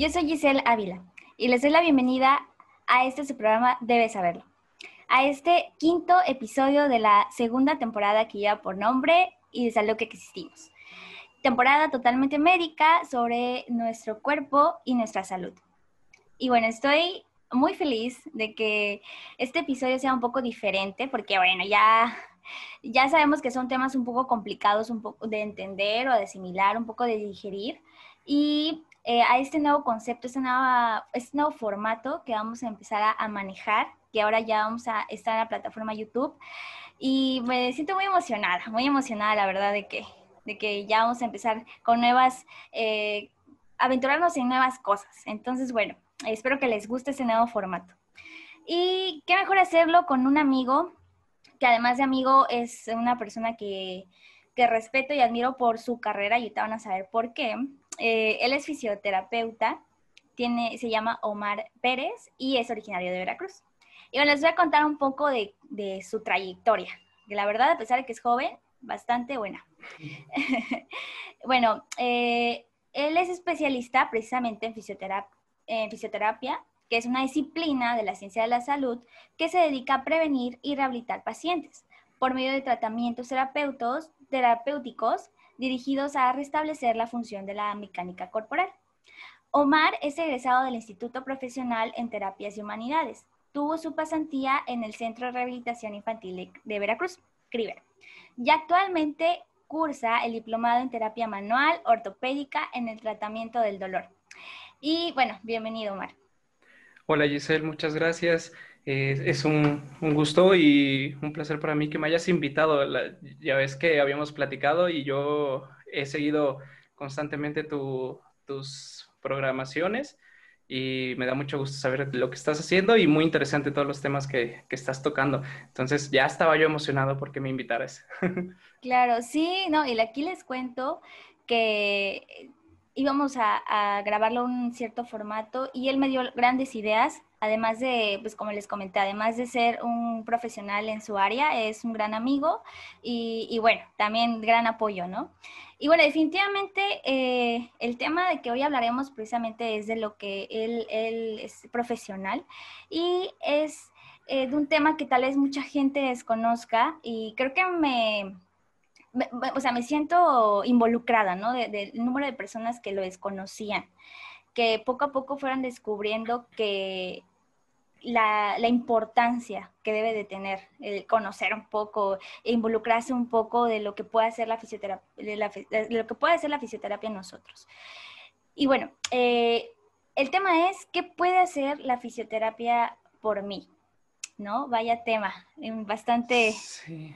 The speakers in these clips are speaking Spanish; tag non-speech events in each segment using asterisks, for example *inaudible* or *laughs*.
Yo soy Giselle Ávila y les doy la bienvenida a este programa Debes Saberlo, a este quinto episodio de la segunda temporada que lleva por nombre y de salud que existimos. Temporada totalmente médica sobre nuestro cuerpo y nuestra salud. Y bueno, estoy muy feliz de que este episodio sea un poco diferente porque bueno, ya ya sabemos que son temas un poco complicados un poco de entender o de asimilar, un poco de digerir. Y eh, a este nuevo concepto, este nuevo, este nuevo formato que vamos a empezar a, manejar, que ahora ya vamos a estar en la plataforma YouTube. Y me siento muy emocionada, muy emocionada, la verdad, de que, de que ya vamos a empezar con nuevas, eh, aventurarnos en nuevas cosas. Entonces, bueno, espero que les guste este nuevo formato. Y qué mejor hacerlo con un amigo, que además de amigo es una persona que, que respeto y admiro por su carrera y ahorita van a saber por qué. Eh, él es fisioterapeuta, tiene, se llama Omar Pérez y es originario de Veracruz. Y bueno, les voy a contar un poco de, su trayectoria, que la verdad, a pesar de que es joven, bastante buena. *laughs* bueno, eh, él es especialista precisamente en fisioterapia, en fisioterapia, que es una disciplina de la ciencia de la salud que se dedica a prevenir y rehabilitar pacientes por medio de tratamientos terapéuticos dirigidos a restablecer la función de la mecánica corporal. Omar es egresado del Instituto Profesional en Terapias y Humanidades. Tuvo su pasantía en el Centro de Rehabilitación Infantil de Veracruz, CRIVER, y actualmente cursa el diplomado en terapia manual ortopédica en el tratamiento del dolor. Y bueno, bienvenido, Omar. Hola Giselle, muchas gracias. Es un, gusto y un placer para mí que me hayas invitado. ya ves que habíamos platicado y yo he seguido constantemente tus programaciones y me da mucho gusto saber lo que estás haciendo y muy interesante todos los temas que, que estás tocando. Entonces ya estaba yo emocionado porque me invitaras. *laughs* Claro, sí, no, y aquí les cuento que íbamos a, grabarlo en un cierto formato y él me dio grandes ideas, además de, pues como les comenté, además de ser un profesional en su área, es un gran amigo y, bueno, también gran apoyo, ¿no? Y bueno, definitivamente eh, el tema de que hoy hablaremos precisamente es de lo que él, es profesional y es eh, de un tema que tal vez mucha gente desconozca y creo que me o sea, me siento involucrada, ¿no? Del número de personas que lo desconocían, que poco a poco fueran descubriendo que la, importancia que debe de tener, el conocer un poco e involucrarse un poco de lo que puede hacer la fisioterapia, de lo que puede hacer la fisioterapia en nosotros. Y bueno, eh, el tema es, ¿qué puede hacer la fisioterapia por mí? ¿No? Vaya tema, bastante... Sí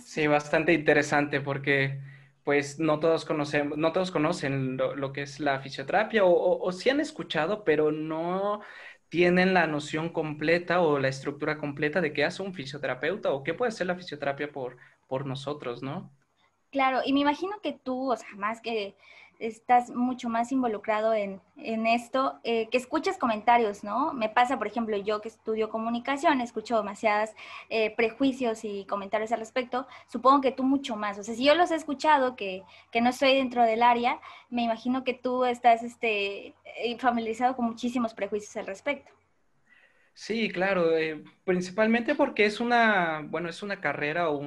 Sí, bastante interesante porque pues no todos conocemos, no todos conocen lo, que es la fisioterapia o, sí han escuchado, pero no tienen la noción completa o la estructura completa de qué hace un fisioterapeuta o qué puede ser la fisioterapia por, por nosotros, ¿no? Claro, y me imagino que tú, o sea, más que estás mucho más involucrado en, esto, eh, que escuchas comentarios, ¿no? Me pasa, por ejemplo, yo que estudio comunicación, escucho demasiadas eh, prejuicios y comentarios al respecto, supongo que tú mucho más. O sea, si yo los he escuchado, que, que no estoy dentro del área, me imagino que tú estás este, eh, familiarizado con muchísimos prejuicios al respecto. Sí, claro, eh, principalmente porque es una, bueno, es una carrera o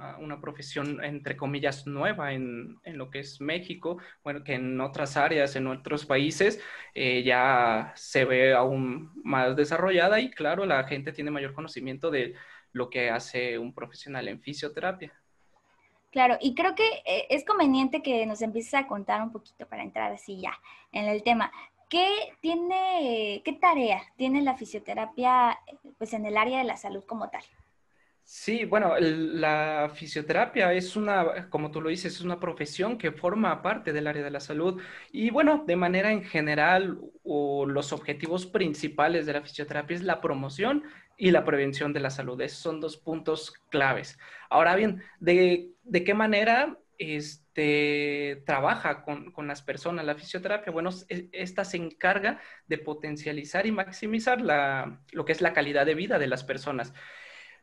ah, una profesión, entre comillas, nueva en, lo que es México, bueno, que en otras áreas, en otros países, eh, ya se ve aún más desarrollada y claro, la gente tiene mayor conocimiento de lo que hace un profesional en fisioterapia. Claro, y creo que eh, es conveniente que nos empieces a contar un poquito para entrar así ya en el tema. ¿Qué tiene, qué tarea tiene la fisioterapia pues, en el área de la salud como tal? Sí, bueno, la fisioterapia es una, como tú lo dices, es una profesión que forma parte del área de la salud y bueno, de manera en general, o los objetivos principales de la fisioterapia es la promoción y la prevención de la salud. Esos son dos puntos claves. Ahora bien, ¿de, de qué manera este, trabaja con, las personas. La fisioterapia, bueno, esta se encarga de potencializar y maximizar la, lo que es la calidad de vida de las personas.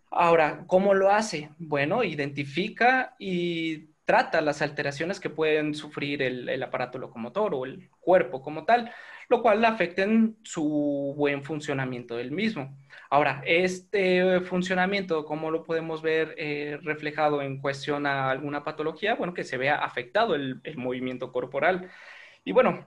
Ahora, ¿cómo lo hace? Bueno, identifica y trata las alteraciones que pueden sufrir el, aparato locomotor o el cuerpo como tal, lo cual afecten su buen funcionamiento del mismo. Ahora, este funcionamiento, ¿cómo lo podemos ver eh, reflejado en cuestión a alguna patología? Bueno, que se vea afectado el movimiento corporal. Y bueno,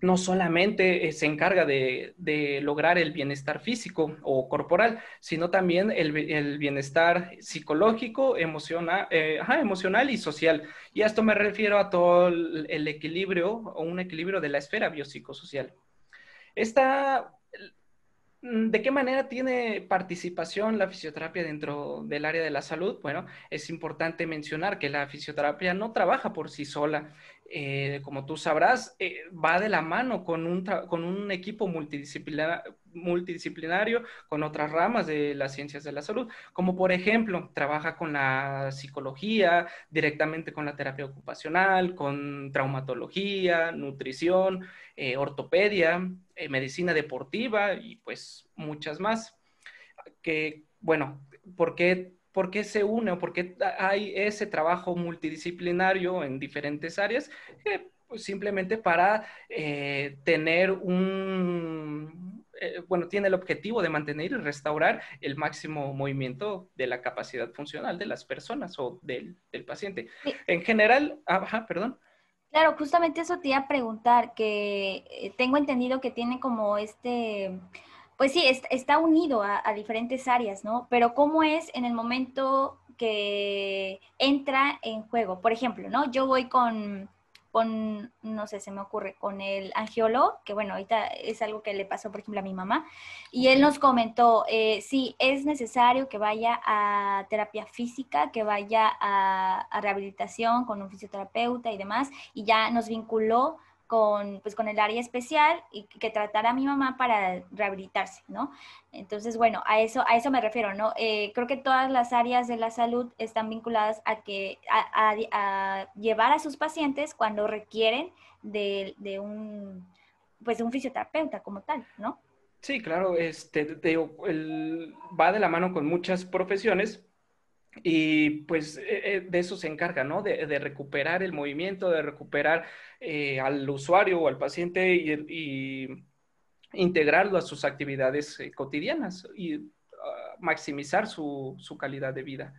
no solamente eh, se encarga de, lograr el bienestar físico o corporal, sino también el, bienestar psicológico, emocional, eh, emocional y social. Y a esto me refiero a todo el, equilibrio o un equilibrio de la esfera biopsicosocial. Esta ¿De qué manera tiene participación la fisioterapia dentro del área de la salud? Bueno, es importante mencionar que la fisioterapia no trabaja por sí sola. Eh, como tú sabrás, eh, va de la mano con un, con un equipo multidisciplinario con otras ramas de las ciencias de la salud, como por ejemplo, trabaja con la psicología, directamente con la terapia ocupacional, con traumatología, nutrición, eh, ortopedia, eh, medicina deportiva y pues muchas más. Que, bueno, ¿por qué, ¿por qué se une o por qué hay ese trabajo multidisciplinario en diferentes áreas? pues simplemente para eh, tener un, bueno, tiene el objetivo de mantener y restaurar el máximo movimiento de la capacidad funcional de las personas o del, del paciente. En general, ah, ajá, perdón. Claro, justamente eso te iba a preguntar, que eh, tengo entendido que tiene como este, pues sí, está unido a, a diferentes áreas, ¿no? Pero ¿cómo es en el momento que entra en juego? Por ejemplo, ¿no? Yo voy con con, no sé, se me ocurre, con el angiólogo, que bueno, ahorita es algo que le pasó, por ejemplo, a mi mamá, y él nos comentó, eh, sí, es necesario que vaya a terapia física, que vaya a, a rehabilitación con un fisioterapeuta y demás, y ya nos vinculó con, pues, con el área especial y que tratara a mi mamá para rehabilitarse, ¿no? Entonces, bueno, a eso, a eso me refiero, ¿no? Eh, creo que todas las áreas de la salud están vinculadas a, que, a, llevar a sus pacientes cuando requieren de, de, un, pues, de un fisioterapeuta como tal, ¿no? Sí, claro, este, va de la mano con muchas profesiones, y pues eh, eh, de eso se encarga, ¿no? De, recuperar el movimiento, de recuperar eh, al usuario o al paciente y, integrarlo a sus actividades cotidianas y ah, maximizar su, su, calidad de vida.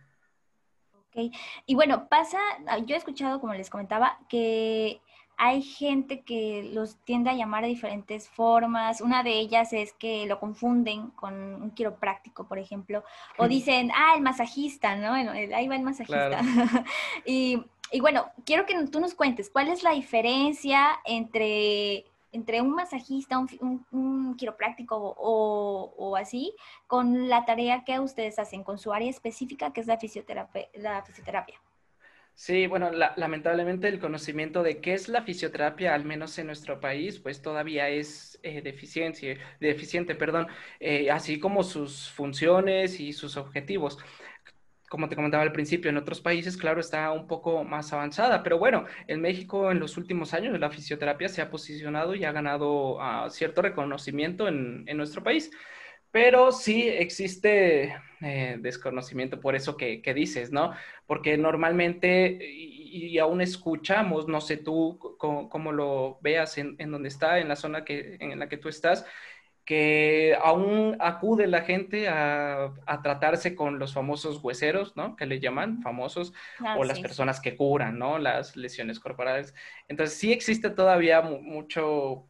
Ok, y bueno, pasa, yo he escuchado, como les comentaba, que hay gente que los tiende a llamar de diferentes formas. Una de ellas es que lo confunden con un quiropráctico, por ejemplo, o dicen, ah, el masajista, ¿no? Ahí va el masajista. *laughs* y, bueno, quiero que tú nos cuentes, ¿cuál es la diferencia entre, entre un masajista, un, quiropráctico o, o, así, con la tarea que ustedes hacen, con su área específica, que es la fisioterapia? La fisioterapia? Sí, bueno, lamentablemente el conocimiento de qué es la fisioterapia, al menos en nuestro país, pues todavía es eh, deficiente, perdón, eh, así como sus funciones y sus objetivos. Como te comentaba al principio, en otros países, claro, está un poco más avanzada, pero bueno, en México en los últimos años la fisioterapia se ha posicionado y ha ganado ah, cierto reconocimiento en, en nuestro país. Pero sí existe eh, desconocimiento por eso que, dices, ¿no? Porque normalmente, y, aún escuchamos, no sé tú cómo, lo veas en, donde está, en la zona que, en la que tú estás, que aún acude la gente a, tratarse con los famosos hueseros, ¿no? Que le llaman famosos, ah, o las personas que curan, ¿no? Las lesiones corporales. Entonces, sí existe todavía mucho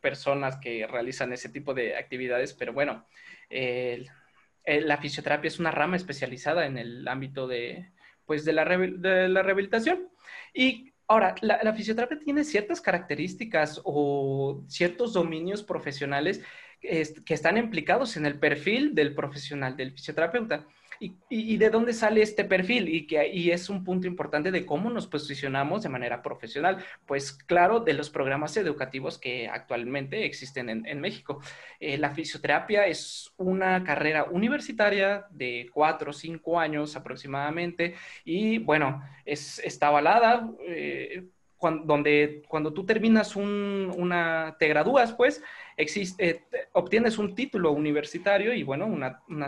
personas que realizan ese tipo de actividades, pero bueno, la fisioterapia es una rama especializada en el ámbito de, pues, de, la, de la rehabilitación. Y ahora, la, fisioterapia tiene ciertas características o ciertos dominios profesionales que están implicados en el perfil del profesional, del fisioterapeuta. ¿Y, de dónde sale este perfil? Y, que, y es un punto importante de cómo nos posicionamos de manera profesional. Pues claro, de los programas educativos que actualmente existen en, México. Eh, la fisioterapia es una carrera universitaria de cuatro o cinco años aproximadamente y bueno, es, está avalada. Eh, cuando, donde cuando tú terminas una, te gradúas, pues, eh, obtienes un título universitario y, bueno, una, una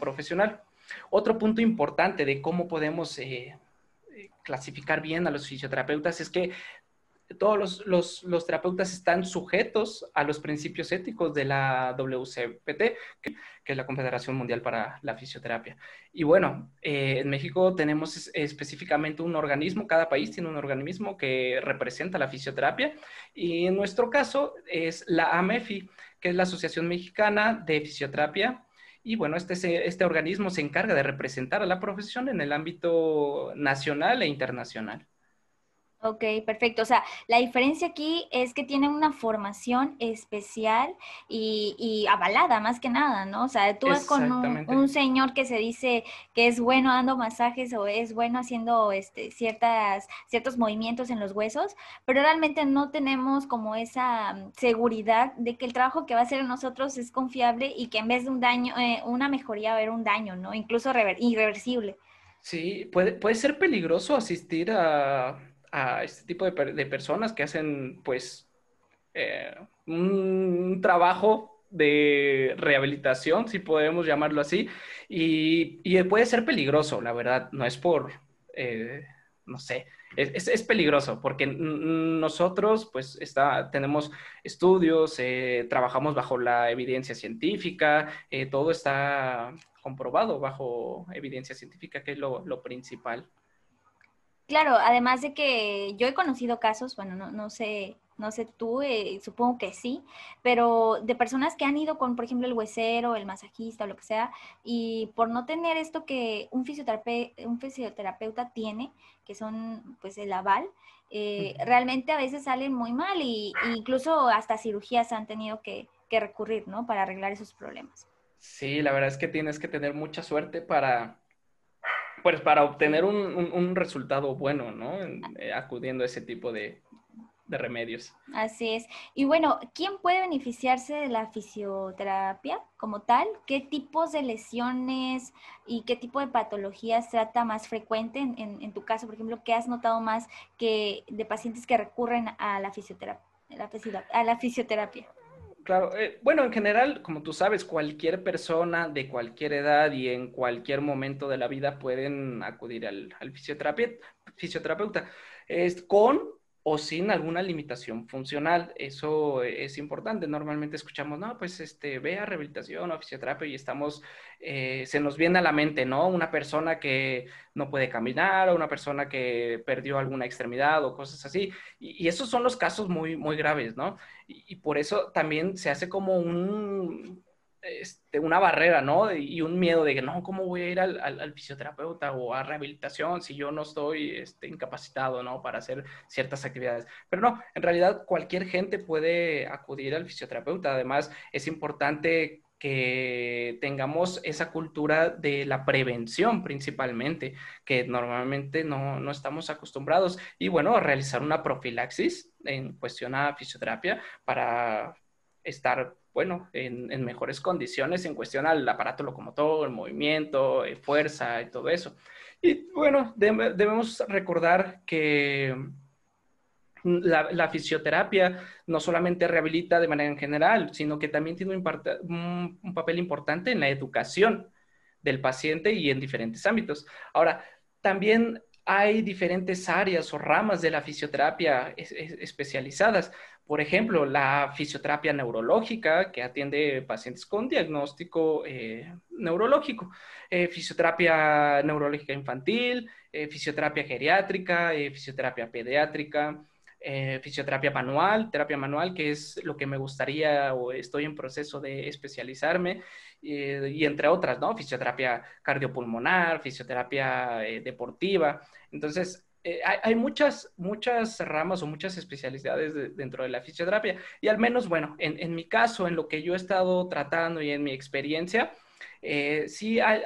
profesional. Otro punto importante de cómo podemos eh, clasificar bien a los fisioterapeutas es que todos los, terapeutas están sujetos a los principios éticos de la WCPT, que, es la Confederación Mundial para la Fisioterapia. Y bueno, eh, en México tenemos específicamente un organismo, cada país tiene un organismo que representa la fisioterapia, y en nuestro caso es la AMEFI, que es la Asociación Mexicana de Fisioterapia. Y bueno, este, este organismo se encarga de representar a la profesión en el ámbito nacional e internacional. Ok, perfecto. O sea, la diferencia aquí es que tienen una formación especial y, avalada más que nada, ¿no? O sea, tú vas con un, señor que se dice que es bueno dando masajes o es bueno haciendo este, ciertas, ciertos movimientos en los huesos, pero realmente no tenemos como esa mm, seguridad de que el trabajo que va a hacer nosotros es confiable y que en vez de un daño, eh, una mejoría va a haber un daño, ¿no? Incluso irreversible. Sí, puede, puede ser peligroso asistir a a este tipo de, personas que hacen, pues, eh, un trabajo de rehabilitación, si podemos llamarlo así, y, puede ser peligroso, la verdad, no es por, eh, no sé, es, peligroso porque nosotros pues está, tenemos estudios, eh, trabajamos bajo la evidencia científica, todo está comprobado bajo evidencia científica, que es lo principal. Claro, además de que yo he conocido casos, bueno, no, no sé, no sé tú, eh, supongo que sí, pero de personas que han ido con, por ejemplo, el huesero, el masajista o lo que sea, y por no tener esto que un, fisioterapeuta, un fisioterapeuta tiene, que son pues el aval, eh, realmente a veces salen muy mal y, incluso hasta cirugías han tenido que, que recurrir, ¿no? Para arreglar esos problemas. Sí, la verdad es que tienes que tener mucha suerte para, pues para obtener un, resultado bueno, ¿no? Eh, acudiendo a ese tipo de, remedios. Así es. Y bueno, ¿quién puede beneficiarse de la fisioterapia como tal? ¿Qué tipos de lesiones y qué tipo de patologías trata más frecuente en, tu caso, por ejemplo, qué has notado más que de pacientes que recurren? A la fisioterapia. Claro, eh, bueno, en general, como tú sabes, cualquier persona de cualquier edad y en cualquier momento de la vida pueden acudir al, al fisioterapeuta, es, con o sin alguna limitación funcional. Eso es importante. Normalmente escuchamos, no, pues este, ve rehabilitación o fisioterapia y estamos, eh, se nos viene a la mente, ¿no? Una persona que no puede caminar o una persona que perdió alguna extremidad o cosas así. Y, esos son los casos muy, muy graves, ¿no? y por eso también se hace como un este, una barrera, ¿no? Y un miedo de que, no, ¿cómo voy a ir al, fisioterapeuta o a rehabilitación si yo no estoy este, incapacitado, ¿no? Para hacer ciertas actividades. Pero no, en realidad cualquier gente puede acudir al fisioterapeuta. Además, es importante que tengamos esa cultura de la prevención principalmente, que normalmente no, no, estamos acostumbrados. Y bueno, realizar una profilaxis en cuestión a fisioterapia para estar bueno, en, mejores condiciones en cuestión al aparato locomotor, el movimiento, eh, fuerza y todo eso. Y bueno, debemos recordar que la, fisioterapia no solamente rehabilita de manera en general, sino que también tiene un, un, papel importante en la educación del paciente y en diferentes ámbitos. Ahora, también hay diferentes áreas o ramas de la fisioterapia especializadas. Por ejemplo, la fisioterapia neurológica, que atiende pacientes con diagnóstico eh, neurológico, eh, fisioterapia neurológica infantil, eh, fisioterapia geriátrica, fisioterapia pediátrica, fisioterapia manual, terapia manual, que es lo que me gustaría o estoy en proceso de especializarme, y entre otras, ¿no? Fisioterapia cardiopulmonar, fisioterapia deportiva. Entonces, eh, hay, muchas, muchas ramas o muchas especialidades dentro de la fisioterapia. Y al menos, bueno, en, mi caso, en lo que yo he estado tratando y en mi experiencia, eh, sí, hay,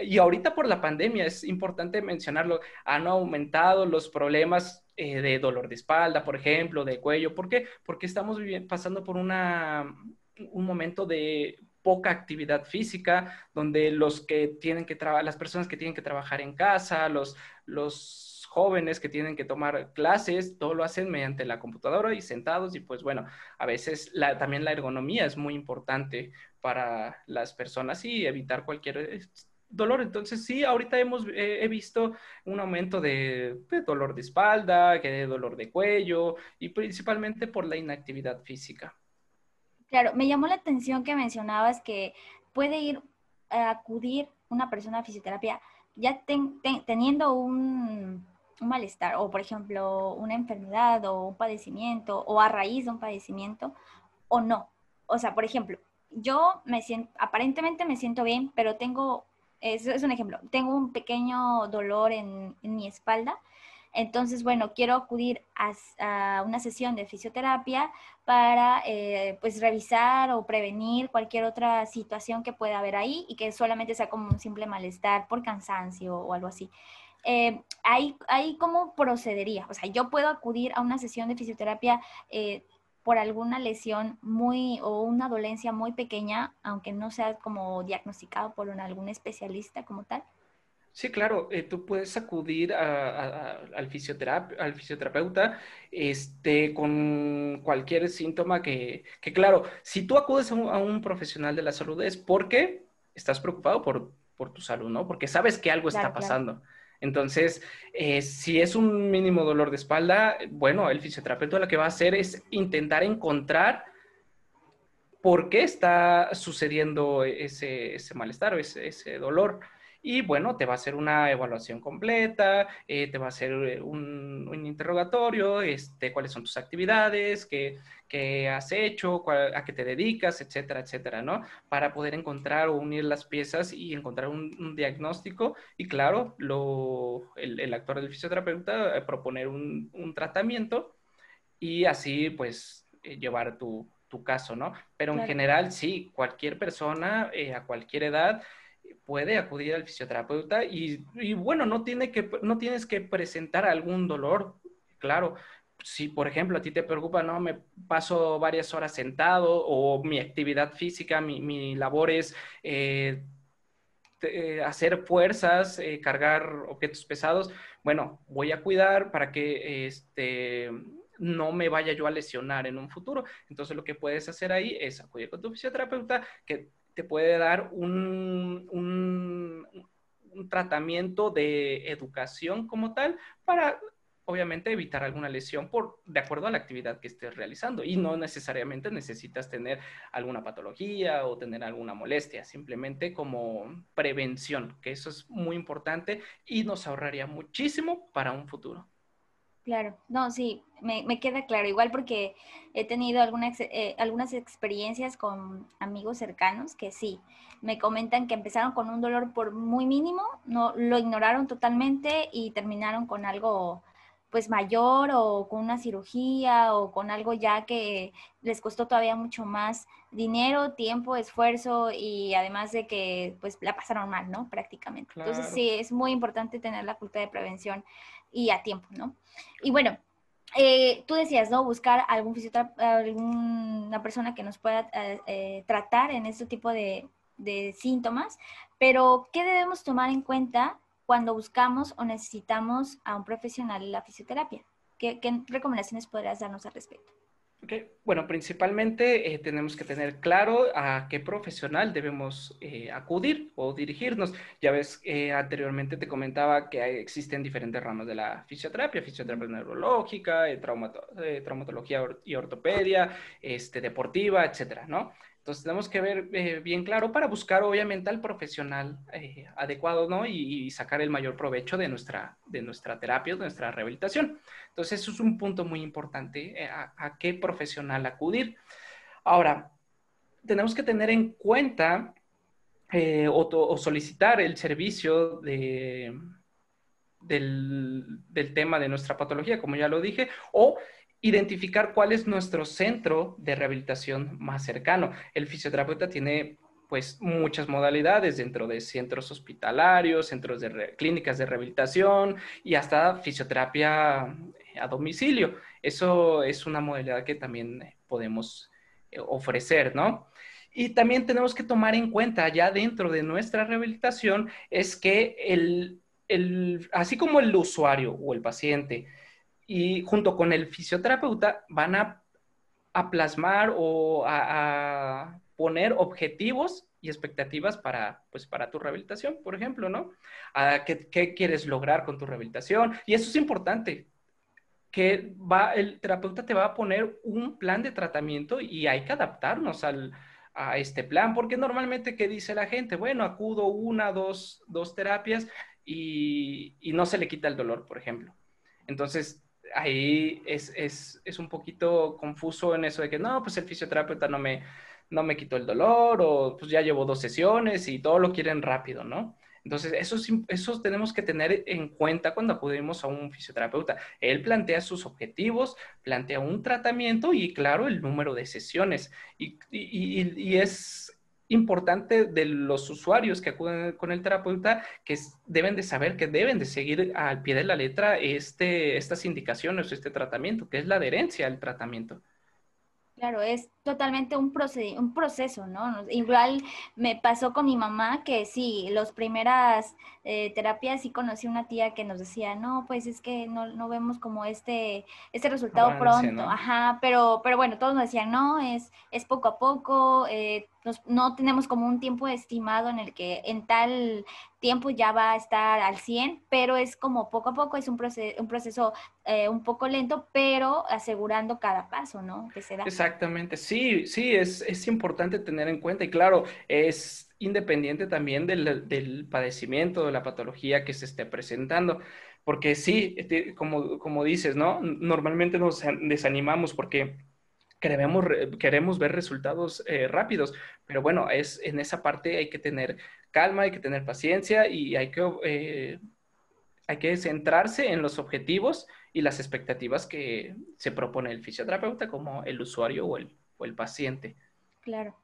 y ahorita por la pandemia es importante mencionarlo, han aumentado los problemas eh, de dolor de espalda, por ejemplo, de cuello. ¿Por qué? Porque estamos pasando por una, un momento de poca actividad física, donde los que tienen que trabajar, las personas que tienen que trabajar en casa, los, los jóvenes que tienen que tomar clases, todo lo hacen mediante la computadora y sentados y pues bueno, a veces también la ergonomía es muy importante para las personas y evitar cualquier dolor. Entonces, sí, ahorita hemos he visto un aumento de, dolor de espalda, que de dolor de cuello y principalmente por la inactividad física. Claro, me llamó la atención que mencionabas que puede ir a acudir una persona a fisioterapia ya teniendo un, un malestar o, por ejemplo, una enfermedad o un padecimiento o a raíz de un padecimiento o no. O sea, por ejemplo, yo me siento, aparentemente me siento bien, pero tengo, es, es un ejemplo, tengo un pequeño dolor en, mi espalda. Entonces, bueno, quiero acudir a, a una sesión de fisioterapia para, eh, pues, revisar o prevenir cualquier otra situación que pueda haber ahí y que solamente sea como un simple malestar por cansancio o algo así. Eh, ahí, ahí, ¿cómo procedería? O sea, yo puedo acudir a una sesión de fisioterapia eh, por alguna lesión muy o una dolencia muy pequeña, aunque no sea como diagnosticado por algún especialista como tal? Sí, claro, eh, tú puedes acudir al, fisioterapeuta este, con cualquier síntoma que, claro, si tú acudes a un, profesional de la salud es porque estás preocupado por, tu salud, ¿no? Porque sabes que algo está pasando. Entonces, eh, si es un mínimo dolor de espalda, bueno, el fisioterapeuta lo que va a hacer es intentar encontrar por qué está sucediendo ese, malestar o ese dolor. Y bueno, te va a hacer una evaluación completa, eh, te va a hacer eh, un, interrogatorio, este, cuáles son tus actividades, qué, has hecho, a qué te dedicas, etcétera, etcétera, ¿no? Para poder encontrar o unir las piezas y encontrar un, diagnóstico y claro, lo, el, actor del fisioterapeuta eh, proponer un, tratamiento y así pues llevar tu, caso, ¿no? Pero en general, sí, cualquier persona a cualquier edad puede acudir al fisioterapeuta y, bueno, no, tiene que, no tienes que presentar algún dolor, claro. Si, por ejemplo, a ti te preocupa, no, me paso varias horas sentado o mi actividad física, mi, labor es eh, eh, hacer fuerzas, eh, cargar objetos pesados, bueno, voy a cuidar para que este, no me vaya yo a lesionar en un futuro. Entonces, lo que puedes hacer ahí es acudir con tu fisioterapeuta que te puede dar un, un, tratamiento de educación como tal para obviamente evitar alguna lesión por de acuerdo a la actividad que estés realizando y no necesariamente necesitas tener alguna patología o tener alguna molestia, simplemente como prevención, que eso es muy importante y nos ahorraría muchísimo para un futuro. Claro, no, sí, me, queda claro, igual porque he tenido algunas, eh, algunas experiencias con amigos cercanos que sí, me comentan que empezaron con un dolor por muy mínimo, no lo ignoraron totalmente y terminaron con algo pues mayor o con una cirugía o con algo ya que les costó todavía mucho más dinero, tiempo, esfuerzo y además de que pues la pasaron mal, ¿no? Prácticamente. Entonces sí, es muy importante tener la cultura de prevención y a tiempo, ¿no? Y bueno, eh, tú decías, ¿no? Buscar algún alguna persona que nos pueda eh, eh, tratar en este tipo de, de síntomas, pero ¿qué debemos tomar en cuenta cuando buscamos o necesitamos a un profesional en la fisioterapia? ¿Qué, recomendaciones podrías darnos al respecto? Okay. Bueno, principalmente eh, tenemos que tener claro a qué profesional debemos eh, acudir o dirigirnos. Ya ves, eh, anteriormente te comentaba que existen diferentes ramas de la fisioterapia, fisioterapia neurológica, traumatología y ortopedia, este, deportiva, etcétera, ¿no? Entonces tenemos que ver eh, bien claro para buscar obviamente al profesional eh, adecuado, ¿no? Y, sacar el mayor provecho de nuestra, de nuestra terapia, de nuestra rehabilitación. Entonces eso es un punto muy importante, eh, a, qué profesional acudir. Ahora, tenemos que tener en cuenta o, solicitar el servicio de, del, del tema de nuestra patología, como ya lo dije, o identificar cuál es nuestro centro de rehabilitación más cercano. El fisioterapeuta tiene pues muchas modalidades dentro de centros hospitalarios, centros de clínicas de rehabilitación y hasta fisioterapia a domicilio. Eso es una modalidad que también podemos eh, ofrecer, ¿no? Y también tenemos que tomar en cuenta ya dentro de nuestra rehabilitación es que el, el, así como el usuario o el paciente y junto con el fisioterapeuta van a, plasmar o a, poner objetivos y expectativas para, pues, para tu rehabilitación, por ejemplo, ¿no? Ah, ¿Qué, ¿Qué, quieres lograr con tu rehabilitación? Y eso es importante, que va, el terapeuta te va a poner un plan de tratamiento y hay que adaptarnos al, a este plan, porque normalmente, ¿qué dice la gente? Bueno, acudo una, dos, dos terapias y, y no se le quita el dolor, por ejemplo. Entonces, ahí es, es, es, un poquito confuso en eso de que no, pues el fisioterapeuta no me, no me quitó el dolor o pues ya llevo dos sesiones y todo lo quieren rápido, ¿no? Entonces, eso, eso tenemos que tener en cuenta cuando acudimos a un fisioterapeuta. Él plantea sus objetivos, plantea un tratamiento y, claro, el número de sesiones. Y, y, y es importante de los usuarios que acuden con el terapeuta que deben de saber que deben de seguir al pie de la letra este, estas indicaciones, este tratamiento, que es la adherencia al tratamiento. Claro, es totalmente un, un proceso, ¿no? Igual me pasó con mi mamá que sí, las primeras eh, terapias sí conocí una tía que nos decía, no, pues es que no, no vemos como este, este resultado pronto, ajá, pero, pero bueno, todos nos decían, no, es, es poco a poco, eh, no tenemos como un tiempo estimado en el que en tal tiempo ya va a estar al 100, pero es como poco a poco, es un, proceso, un proceso eh, un poco lento, pero asegurando cada paso, ¿no? Que se da. Exactamente, sí, sí, es, es importante tener en cuenta y claro, es independiente también del, del padecimiento, de la patología que se esté presentando. Porque sí, este, como, como dices, ¿no? Normalmente nos desanimamos porque queremos, queremos ver resultados eh, rápidos, pero bueno, es, en esa parte hay que tener calma, hay que tener paciencia y hay que, eh, hay que centrarse en los objetivos y las expectativas que se propone el fisioterapeuta como el usuario o el, o el paciente. Claro.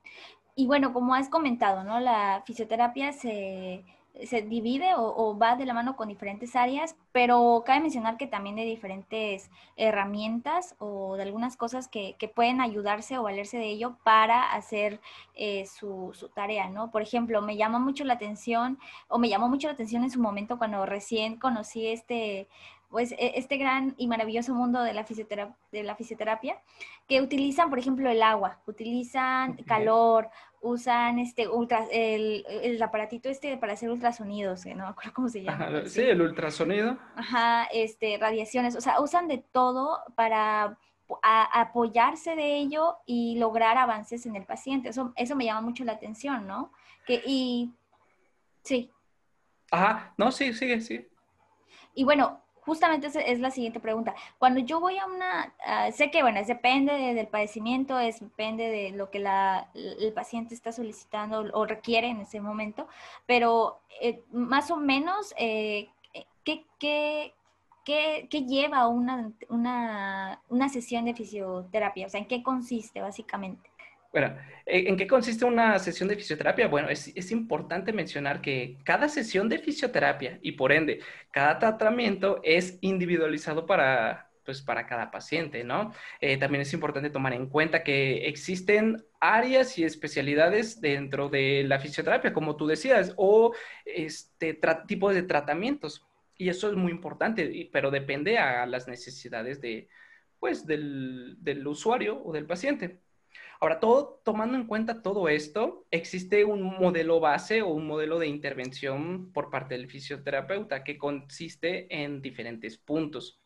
Y bueno, como has comentado, ¿no? La fisioterapia se se divide o, va de la mano con diferentes áreas, pero cabe mencionar que también hay diferentes herramientas o de algunas cosas que, pueden ayudarse o valerse de ello para hacer eh, su, su, tarea, ¿no? Por ejemplo, me llama mucho la atención o me llamó mucho la atención en su momento cuando recién conocí este pues e, este gran y maravilloso mundo de la, fisioterapia, de la fisioterapia, que utilizan, por ejemplo, el agua, utilizan calor, usan este ultra, el, el, aparatito este para hacer ultrasonidos, no me acuerdo cómo se llama. sí, el ultrasonido. Ajá, este, radiaciones, o sea, usan de todo para apoyarse de ello y lograr avances en el paciente. Eso, eso me llama mucho la atención, ¿no? Que, y sí. Ajá, no, sí, sigue, sí. Y bueno, justamente es la siguiente pregunta. Cuando yo voy a una, ah, sé que, bueno, depende del padecimiento, es, depende de lo que la, el paciente está solicitando o requiere en ese momento, pero eh, más o menos, eh, ¿qué, qué, qué, qué lleva una, una, una sesión de fisioterapia? O sea, ¿en qué consiste básicamente? Bueno, ¿en qué consiste una sesión de fisioterapia? Bueno, es, es, importante mencionar que cada sesión de fisioterapia y por ende cada tratamiento es individualizado para, pues, para cada paciente, ¿no? Eh, también es importante tomar en cuenta que existen áreas y especialidades dentro de la fisioterapia, como tú decías, o este tipo de tratamientos. Y eso es muy importante, pero depende a las necesidades de, pues, del, del usuario o del paciente. Ahora, todo, tomando en cuenta todo esto, existe un modelo base o un modelo de intervención por parte del fisioterapeuta que consiste en diferentes puntos.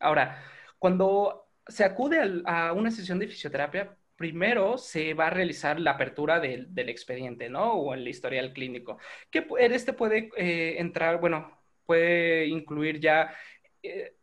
Ahora, cuando se acude a una sesión de fisioterapia, primero se va a realizar la apertura del, expediente, ¿no? O el historial clínico. Que este puede eh, entrar, bueno, puede incluir ya eh,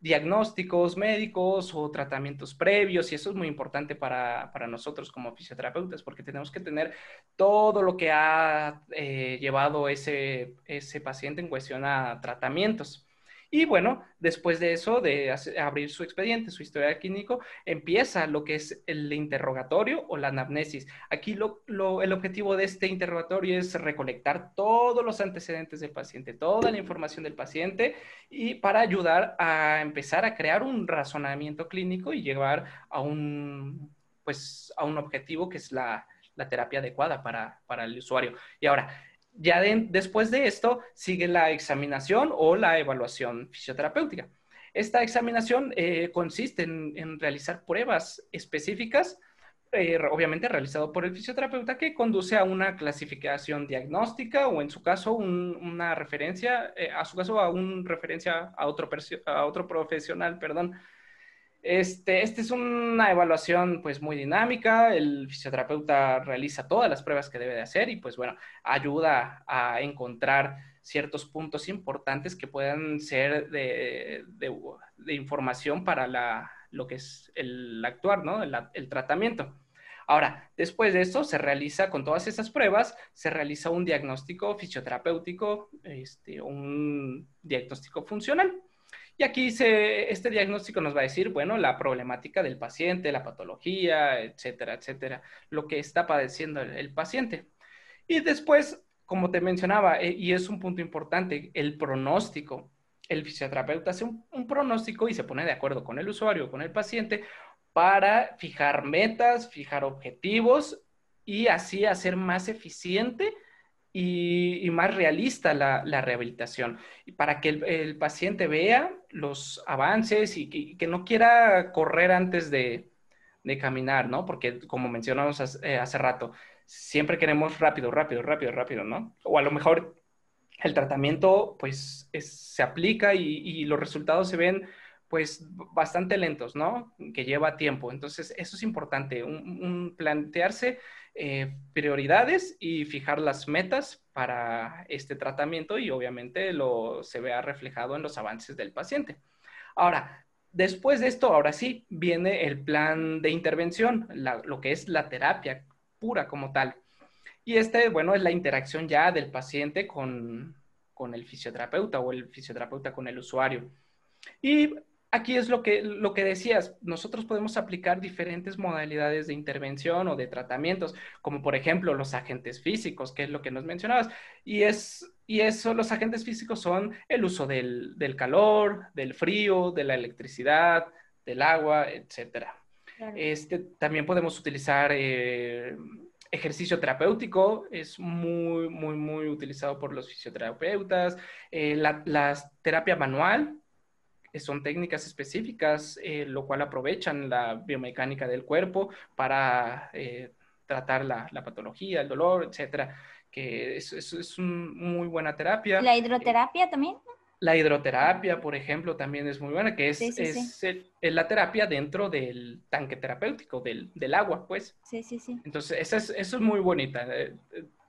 diagnósticos médicos o tratamientos previos y eso es muy importante para, nosotros como fisioterapeutas porque tenemos que tener todo lo que ha eh, llevado ese, ese paciente en cuestión a tratamientos. Y bueno, después de eso, de abrir su expediente, su historia clínico, empieza lo que es el interrogatorio o la anamnesis. Aquí el objetivo de este interrogatorio es recolectar todos los antecedentes del paciente, toda la información del paciente y para ayudar a empezar a crear un razonamiento clínico y llegar a un, pues, a un objetivo que es la, terapia adecuada para, para el usuario. Y ahora, ya después de esto sigue la examinación o la evaluación fisioterapéutica. Esta examinación eh, consiste en, realizar pruebas específicas eh, obviamente realizado por el fisioterapeuta que conduce a una clasificación diagnóstica o en su caso una referencia, eh, a su caso a una referencia a otro, a otro profesional, perdón. Este, este es una evaluación pues muy dinámica, el fisioterapeuta realiza todas las pruebas que debe de hacer y pues bueno, ayuda a encontrar ciertos puntos importantes que puedan ser de, información para lo que es el actuar, ¿no? El, tratamiento. Ahora, después de esto, se realiza con todas esas pruebas, se realiza un diagnóstico fisioterapéutico, este, un diagnóstico funcional. Y aquí este diagnóstico nos va a decir, bueno, la problemática del paciente, la patología, etcétera, etcétera, lo que está padeciendo el, paciente. Y después, como te mencionaba, eh, y es un punto importante, el pronóstico el fisioterapeuta hace un, pronóstico y se pone de acuerdo con el usuario, con el paciente, para fijar metas, fijar objetivos y así hacer más eficiente y, más realista la, rehabilitación. Para que el, paciente vea los avances y, que no quiera correr antes de, caminar, ¿no? Porque como mencionamos hace, eh, hace rato, siempre queremos rápido, rápido, rápido, rápido, ¿no? O a lo mejor el tratamiento pues se aplica y, los resultados se ven pues bastante lentos, ¿no? Que lleva tiempo. Entonces, eso es importante, un, plantearse eh, prioridades y fijar las metas para este tratamiento y obviamente lo se vea reflejado en los avances del paciente. Ahora, después de esto, ahora sí, viene el plan de intervención, lo que es la terapia pura como tal. Y este, bueno, es la interacción ya del paciente con, el fisioterapeuta o el fisioterapeuta con el usuario. Y aquí es lo que, lo que decías, nosotros podemos aplicar diferentes modalidades de intervención o de tratamientos, como por ejemplo los agentes físicos, que es lo que nos mencionabas. Y, es, y eso, los agentes físicos son el uso del, calor, del frío, de la electricidad, del agua, etc. Este, también podemos utilizar... Eh, ejercicio terapéutico es muy, muy, muy utilizado por los fisioterapeutas. Eh, la, terapia manual son técnicas específicas, eh, lo cual aprovechan la biomecánica del cuerpo para eh, tratar la, patología, el dolor, etcétera, que es, es, es una muy buena terapia. ¿La hidroterapia también? La hidroterapia, por ejemplo, también es muy buena, que es, es, la terapia dentro del tanque terapéutico, del, del, agua, pues. Sí, sí, sí. Entonces, esa es, eso es muy bonita. Eh,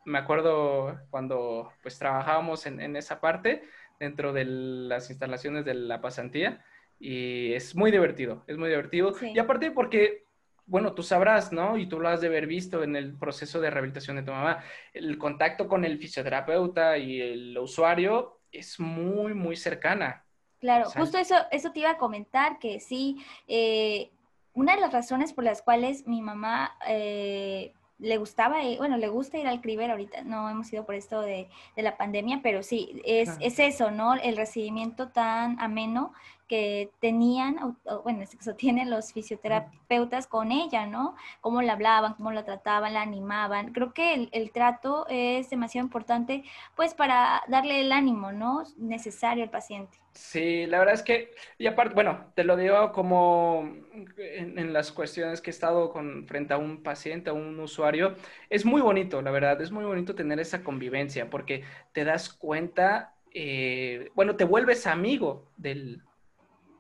me acuerdo cuando pues trabajábamos en, en, esa parte, dentro de las instalaciones de la pasantía, y es muy divertido, es muy divertido. Y aparte porque bueno, tú sabrás, ¿no? Y tú lo has de haber visto en el proceso de rehabilitación de tu mamá, el contacto con el fisioterapeuta y el usuario es muy, muy cercana. Claro, justo eso, eso te iba a comentar, que sí, eh, una de las razones por las cuales mi mamá eh, le gustaba, bueno, le gusta ir al Criber ahorita, no hemos ido por esto de, la pandemia, pero sí, es, es, eso, ¿no? El recibimiento tan ameno que tenían, bueno, en este caso tienen los fisioterapeutas con ella, ¿no? Cómo la hablaban, cómo la trataban, la animaban. Creo que el, trato es demasiado importante, pues, para darle el ánimo, ¿no? Necesario al paciente. Sí, la verdad es que, y aparte, bueno, te lo digo como en, las cuestiones que he estado con, frente a un paciente, a un usuario, es muy bonito, la verdad, es muy bonito tener esa convivencia porque te das cuenta, eh, bueno, te vuelves amigo del,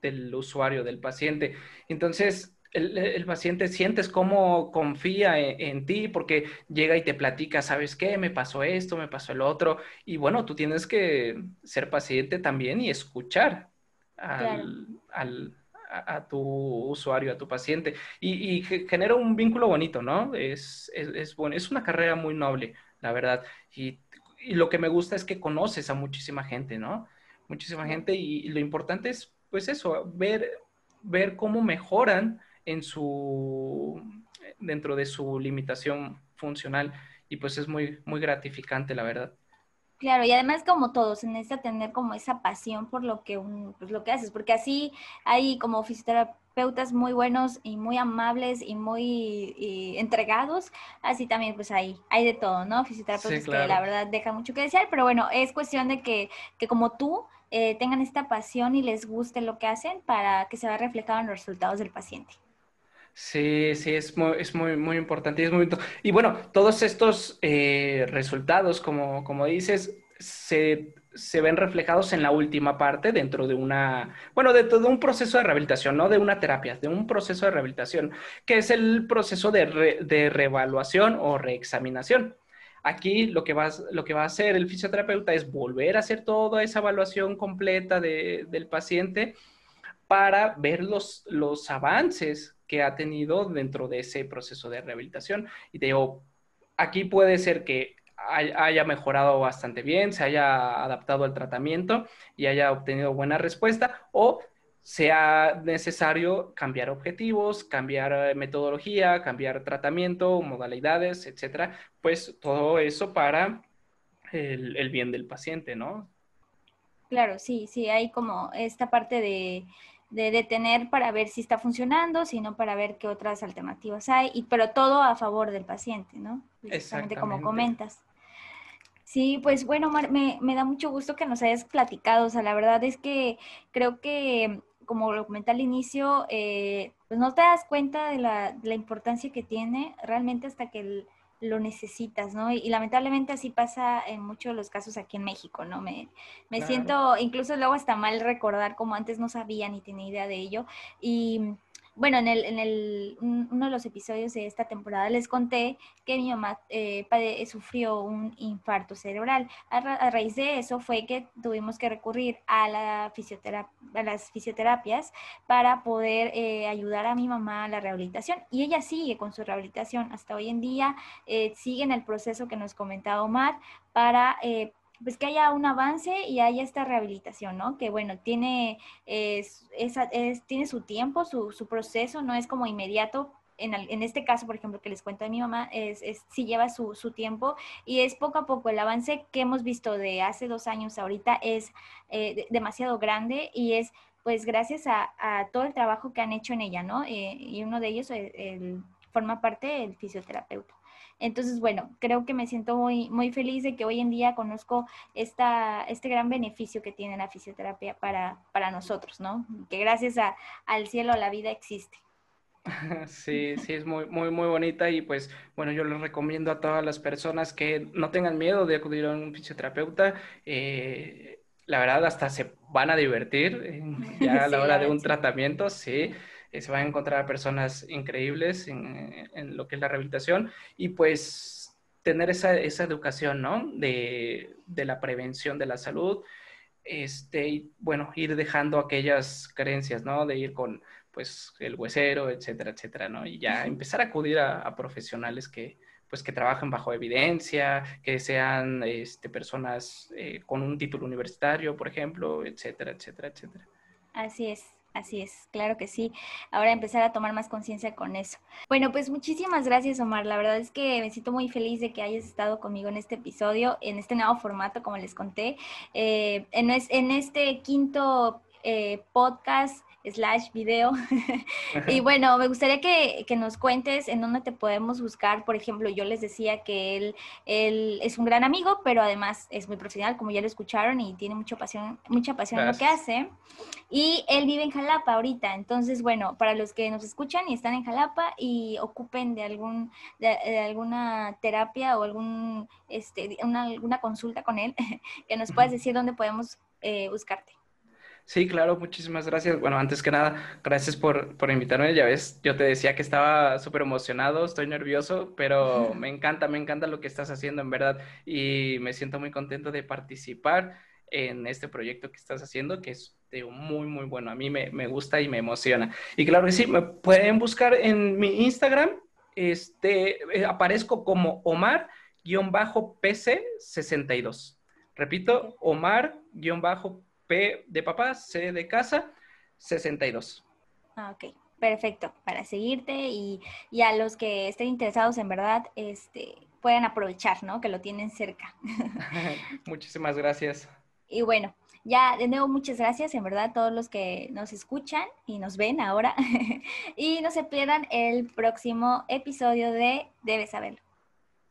del usuario, del paciente. Entonces, el, paciente sientes cómo confía en, ti porque llega y te platica, ¿sabes qué? Me pasó esto, me pasó el otro. Y bueno, tú tienes que ser paciente también y escuchar al, a, tu usuario, a tu paciente. Y, genera un vínculo bonito, ¿no? Es, es, bueno, es una carrera muy noble, la verdad. Y, y, lo que me gusta es que conoces a muchísima gente, ¿no? Muchísima gente y lo importante es pues eso, ver, ver cómo mejoran en su, dentro de su limitación funcional y pues es muy, muy gratificante, la verdad. Claro, y además como todos, se necesita tener como esa pasión por lo que, un, pues lo que haces, porque así hay como fisioterapeutas muy buenos y muy amables y muy entregados, así también pues hay, hay de todo, ¿no? Fisioterapeutas que la verdad dejan mucho que desear, pero bueno, es cuestión de que, que como tú eh, tengan esta pasión y les guste lo que hacen para que se vea reflejado en los resultados del paciente. Sí, sí, es muy, es muy, muy importante. Y, es muy, y bueno, todos estos eh, resultados, como, como dices, se, se, ven reflejados en la última parte dentro de una, bueno, de todo un proceso de rehabilitación, no de una terapia, de un proceso de rehabilitación, que es el proceso de, de reevaluación o reexaminación. Aquí lo que, va, a hacer el fisioterapeuta es volver a hacer toda esa evaluación completa de, del paciente para ver los, los avances que ha tenido dentro de ese proceso de rehabilitación. Y te digo, aquí puede ser que haya mejorado bastante bien, se haya adaptado al tratamiento y haya obtenido buena respuesta o sea necesario cambiar objetivos, cambiar eh, metodología, cambiar tratamiento, modalidades, etcétera, pues todo eso para el, bien del paciente, ¿no? Claro, sí, sí, hay como esta parte de, de detener para ver si está funcionando, sino para ver qué otras alternativas hay, y, pero todo a favor del paciente, ¿no? Exactamente como comentas. Sí, pues bueno, me, me, da mucho gusto que nos hayas platicado. O sea, la verdad es que creo que como lo comenté al inicio, eh, pues no te das cuenta de la, importancia que tiene realmente hasta que lo necesitas, ¿no? Y, lamentablemente así pasa en muchos de los casos aquí en México, ¿no? Me, me siento, incluso luego hasta mal recordar como antes no sabía ni tenía idea de ello. Y bueno, en, el, en el, uno de los episodios de esta temporada les conté que mi mamá eh, sufrió un infarto cerebral. A, raíz de eso fue que tuvimos que recurrir a, la a las fisioterapias para poder eh, ayudar a mi mamá a la rehabilitación. Y ella sigue con su rehabilitación hasta hoy en día, eh, sigue en el proceso que nos comentaba Omar para pues que haya un avance y haya esta rehabilitación, ¿no? Que bueno, tiene, es, tiene su tiempo, su, su, proceso, no es como inmediato. En, en, este caso, por ejemplo, que les cuento de mi mamá, es, es sí lleva su, su, tiempo y es poco a poco. El avance que hemos visto de hace dos años ahorita es eh, demasiado grande y es pues gracias a, todo el trabajo que han hecho en ella, ¿no? Eh, y uno de ellos el, forma parte del fisioterapeuta. Entonces, bueno, creo que me siento muy, muy feliz de que hoy en día conozco esta, este gran beneficio que tiene la fisioterapia para, para nosotros, ¿no? Que gracias a, al cielo la vida existe. *laughs* Sí, sí, es muy, muy, muy bonita y pues bueno, yo les recomiendo a todas las personas que no tengan miedo de acudir a un fisioterapeuta. Eh, la verdad, hasta se van a divertir *laughs* ya a la hora de un tratamiento, sí. Eh, se van a encontrar personas increíbles en, en, lo que es la rehabilitación y pues tener esa, esa educación, ¿no? De, de, la prevención de la salud, este, y bueno, ir dejando aquellas creencias, ¿no? De ir con, pues, el huesero, etcétera, etcétera, ¿no? Y ya empezar a acudir a, a profesionales que, pues que trabajen bajo evidencia, que sean este, personas eh, con un título universitario, por ejemplo, etcétera, etcétera, etcétera. Así es. Así es, claro que sí. Ahora empezar a tomar más conciencia con eso. Bueno, pues muchísimas gracias, Omar. La verdad es que me siento muy feliz de que hayas estado conmigo en este episodio, en este nuevo formato, como les conté. Eh, en, en, este quinto eh, podcast slash video. *laughs* y bueno, me gustaría que, nos cuentes en dónde te podemos buscar. Por ejemplo, yo les decía que él, él es un gran amigo, pero además es muy profesional, como ya lo escucharon, y tiene mucha pasión, mucha pasión en lo que hace. Y él vive en Jalapa ahorita. Entonces, bueno, para los que nos escuchan y están en Jalapa y ocupen de algún de, alguna terapia o algún este una, alguna consulta con él, *laughs* que nos puedas decir dónde podemos eh, buscarte. Sí, claro, muchísimas gracias. Bueno, antes que nada, gracias por, por invitarme. Ya ves, yo te decía que estaba súper emocionado, estoy nervioso, pero me *laughs* encanta, me encanta lo que estás haciendo, en verdad. Y me siento muy contento de participar en este proyecto que estás haciendo, que es muy, muy bueno. A mí me, me gusta y me emociona. Y claro que sí, me pueden buscar en mi Instagram. Este, eh, aparezco como Omar-PC62. Repito, Omar-PC P de papá, C de casa, 62. Ah, ok, perfecto. Para seguirte y, a los que estén interesados en verdad, este, pueden aprovechar, ¿no? Que lo tienen cerca. *laughs* *laughs* Muchísimas gracias. Y bueno, ya de nuevo muchas gracias, en verdad, a todos los que nos escuchan y nos ven ahora. *laughs* y no se pierdan el próximo episodio de Debes saberlo.